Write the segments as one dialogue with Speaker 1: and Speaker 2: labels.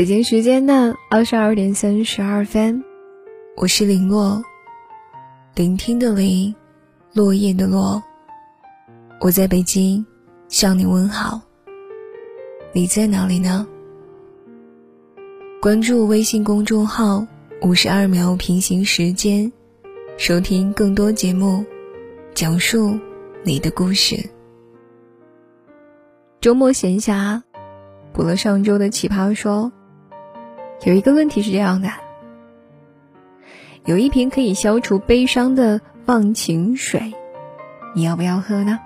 Speaker 1: 北京时间的二十二点三十二分，
Speaker 2: 我是林落，聆听的林，落叶的落。我在北京向你问好。你在哪里呢？关注微信公众号“五十二秒平行时间”，收听更多节目，讲述你的故事。
Speaker 1: 周末闲暇，补了上周的奇葩说。有一个问题是这样的：有一瓶可以消除悲伤的忘情水，你要不要喝呢？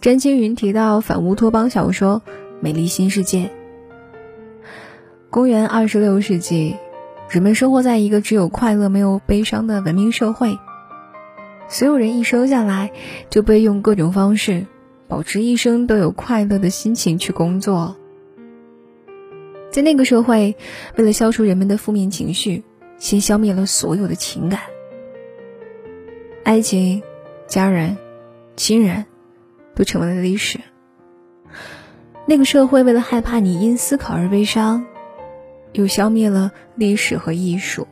Speaker 1: 詹青云提到反乌托邦小说《美丽新世界》。公元二十六世纪，人们生活在一个只有快乐没有悲伤的文明社会，所有人一生下来就被用各种方式保持一生都有快乐的心情去工作。在那个社会，为了消除人们的负面情绪，先消灭了所有的情感，爱情、家人、亲人，都成为了历史。那个社会为了害怕你因思考而悲伤，又消灭了历史和艺术。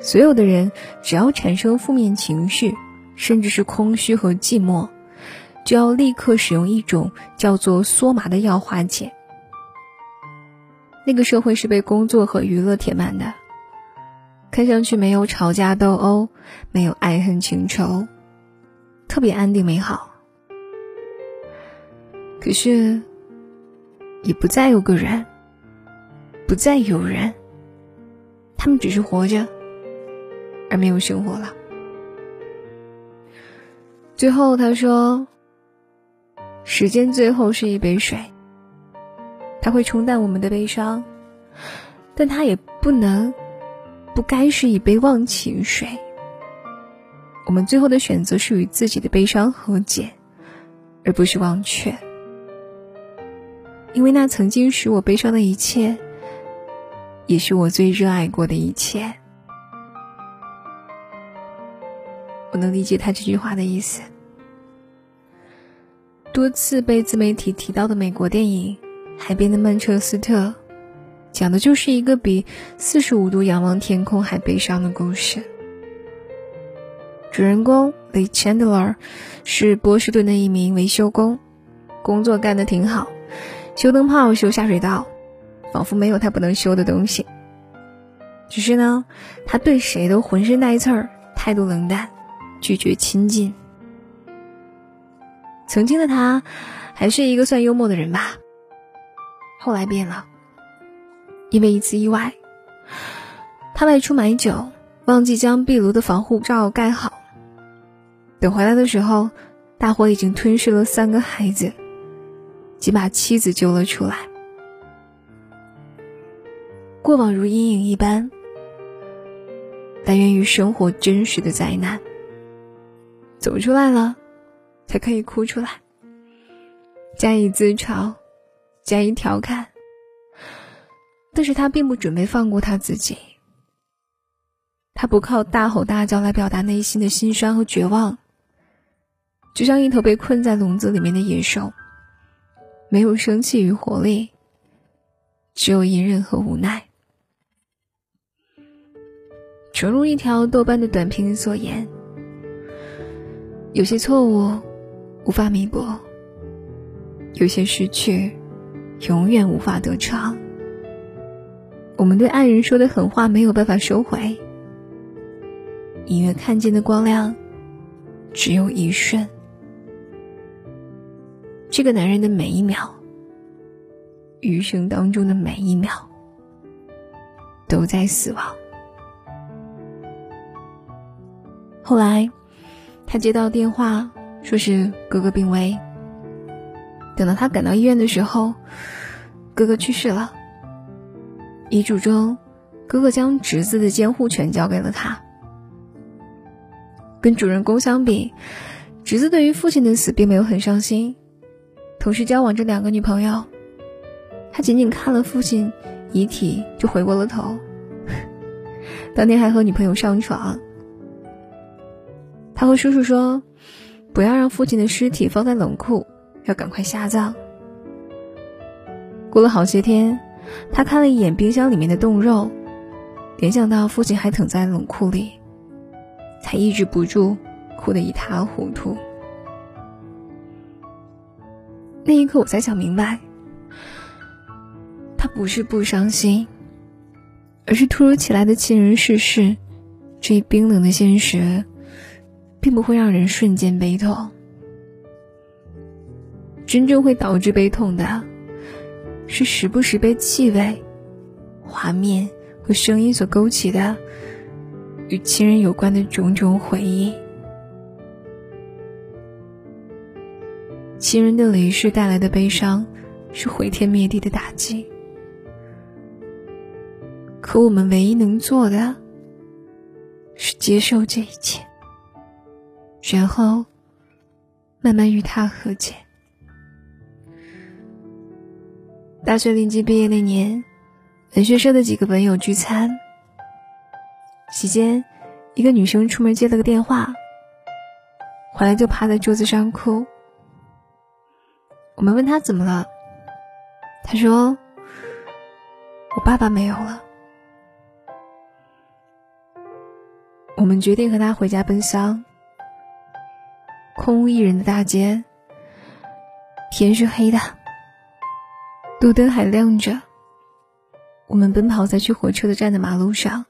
Speaker 1: 所有的人只要产生负面情绪，甚至是空虚和寂寞，就要立刻使用一种叫做梭麻的药化解。那个社会是被工作和娱乐填满的，看上去没有吵架斗殴，没有爱恨情仇，特别安定美好。可是，也不再有个人，不再有人，他们只是活着，而没有生活了。最后他说：“时间最后是一杯水。”它会冲淡我们的悲伤，但它也不能、不该是一杯忘情水。我们最后的选择是与自己的悲伤和解，而不是忘却。因为那曾经使我悲伤的一切，也是我最热爱过的一切。我能理解他这句话的意思。多次被自媒体提到的美国电影。海边的曼彻斯特，讲的就是一个比四十五度仰望天空还悲伤的故事。主人公 Lee Chandler 是波士顿的一名维修工，工作干得挺好，修灯泡、修下水道，仿佛没有他不能修的东西。只是呢，他对谁都浑身带刺儿，态度冷淡，拒绝亲近。曾经的他，还是一个算幽默的人吧。后来变了，因为一次意外，他外出买酒，忘记将壁炉的防护罩盖好。等回来的时候，大火已经吞噬了三个孩子，即把妻子救了出来。过往如阴影一般，但源于生活真实的灾难。走出来了，才可以哭出来，加以自嘲。加以调侃，但是他并不准备放过他自己。他不靠大吼大叫来表达内心的心酸和绝望，就像一头被困在笼子里面的野兽，没有生气与活力，只有隐忍和无奈。诚如一条豆瓣的短评所言：“有些错误无法弥补，有些失去。”永远无法得偿。我们对爱人说的狠话没有办法收回。隐约看见的光亮，只有一瞬。这个男人的每一秒，余生当中的每一秒，都在死亡。后来，他接到电话，说是哥哥病危。等到他赶到医院的时候，哥哥去世了。遗嘱中，哥哥将侄子的监护权交给了他。跟主人公相比，侄子对于父亲的死并没有很伤心，同时交往着两个女朋友。他仅仅看了父亲遗体就回过了头，当天还和女朋友上床。他和叔叔说：“不要让父亲的尸体放在冷库。”要赶快下葬。过了好些天，他看了一眼冰箱里面的冻肉，联想到父亲还躺在冷库里，才抑制不住哭得一塌糊涂。那一刻，我才想明白，他不是不伤心，而是突如其来的亲人逝世，这一冰冷的现实，并不会让人瞬间悲痛。真正会导致悲痛的，是时不时被气味、画面和声音所勾起的与亲人有关的种种回忆。亲人的离世带来的悲伤，是毁天灭地的打击。可我们唯一能做的，是接受这一切，然后慢慢与他和解。大学临近毕业那年，文学社的几个文友聚餐，席间，一个女生出门接了个电话，回来就趴在桌子上哭。我们问他怎么了，他说：“我爸爸没有了。”我们决定和他回家奔丧。空无一人的大街，天是黑的，路灯还亮着。我们奔跑在去火车的站的马路上，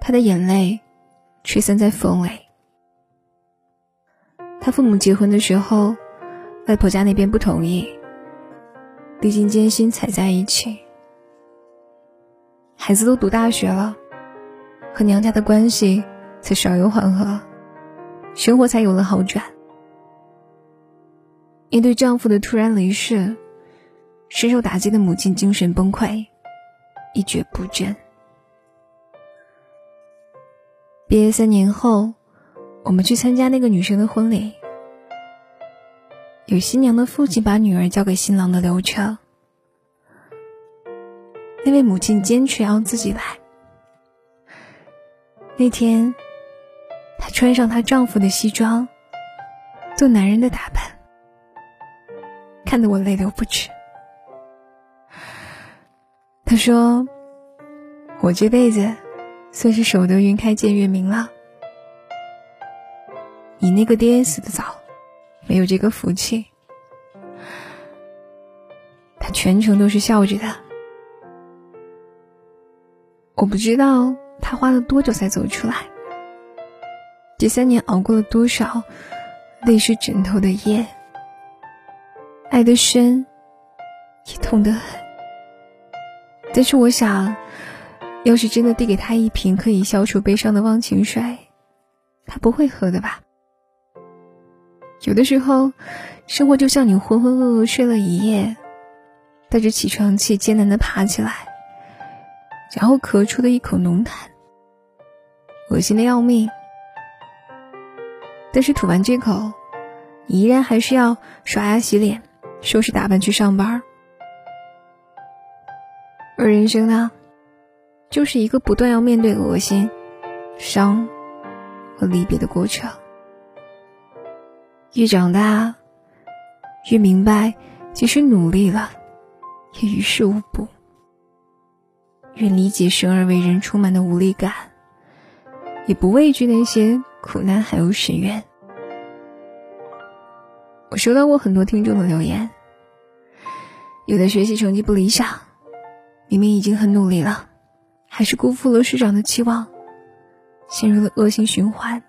Speaker 1: 他的眼泪吹散在风里。他父母结婚的时候。外婆家那边不同意，历经艰辛才在一起。孩子都读大学了，和娘家的关系才稍有缓和，生活才有了好转。面对丈夫的突然离世，深受打击的母亲精神崩溃，一蹶不振。毕业三年后，我们去参加那个女生的婚礼。有新娘的父亲把女儿交给新郎的流程，那位母亲坚持要自己来。那天，她穿上她丈夫的西装，做男人的打扮，看得我泪流不止。他说：“我这辈子算是守得云开见月明了，你那个爹死的早。”没有这个福气，他全程都是笑着的。我不知道他花了多久才走出来，这三年熬过了多少泪湿枕头的夜，爱的深，也痛得很。但是我想，要是真的递给他一瓶可以消除悲伤的忘情水，他不会喝的吧？有的时候，生活就像你浑浑噩噩睡了一夜，带着起床气艰难的爬起来，然后咳出的一口浓痰，恶心的要命。但是吐完这口，你依然还是要刷牙洗脸，收拾打扮去上班。而人生呢，就是一个不断要面对恶心、伤和离别的过程。越长大，越明白，即使努力了，也于事无补。越理解生而为人充满的无力感，也不畏惧那些苦难还有深渊。我收到过很多听众的留言，有的学习成绩不理想，明明已经很努力了，还是辜负了师长的期望，陷入了恶性循环。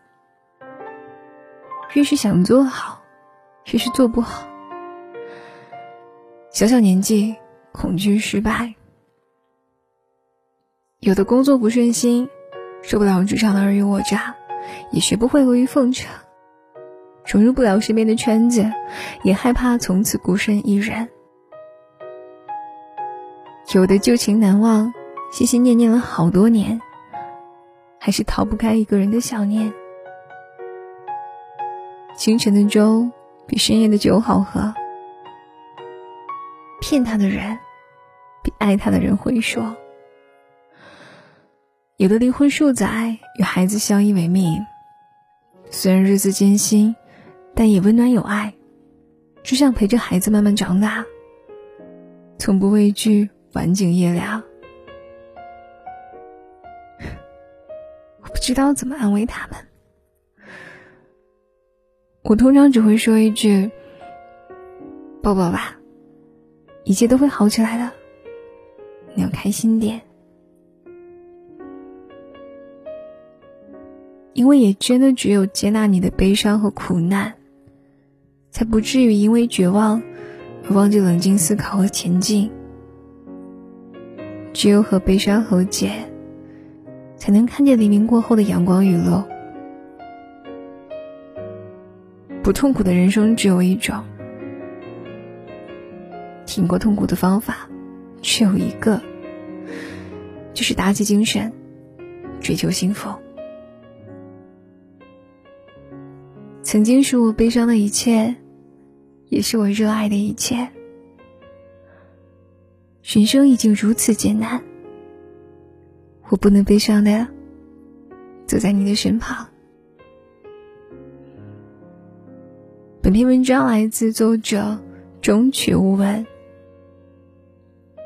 Speaker 1: 越是想做好，越是做不好。小小年纪，恐惧失败；有的工作不顺心，受不了职场的尔虞我诈，也学不会阿谀奉承；融入不了身边的圈子，也害怕从此孤身一人；有的旧情难忘，心心念念了好多年，还是逃不开一个人的想念。清晨的粥比深夜的酒好喝，骗他的人比爱他的人会说。有的离婚数载，与孩子相依为命，虽然日子艰辛，但也温暖有爱，只想陪着孩子慢慢长大。从不畏惧晚景夜凉。我不知道怎么安慰他们。我通常只会说一句：“抱抱吧，一切都会好起来的，你要开心点。”因为也真的只有接纳你的悲伤和苦难，才不至于因为绝望而忘记冷静思考和前进。只有和悲伤和解，才能看见黎明过后的阳光雨露。不痛苦的人生只有一种，挺过痛苦的方法只有一个，就是打起精神，追求幸福。曾经是我悲伤的一切，也是我热爱的一切。人生已经如此艰难，我不能悲伤的走在你的身旁。本篇文章来自作者中曲无闻。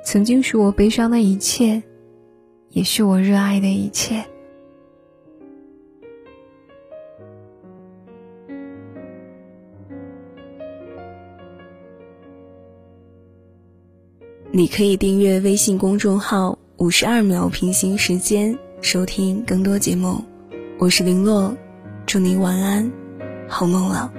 Speaker 1: 曾经是我悲伤的一切，也是我热爱的一切。
Speaker 2: 你可以订阅微信公众号“五十二秒平行时间”，收听更多节目。我是林洛，祝你晚安，好梦了。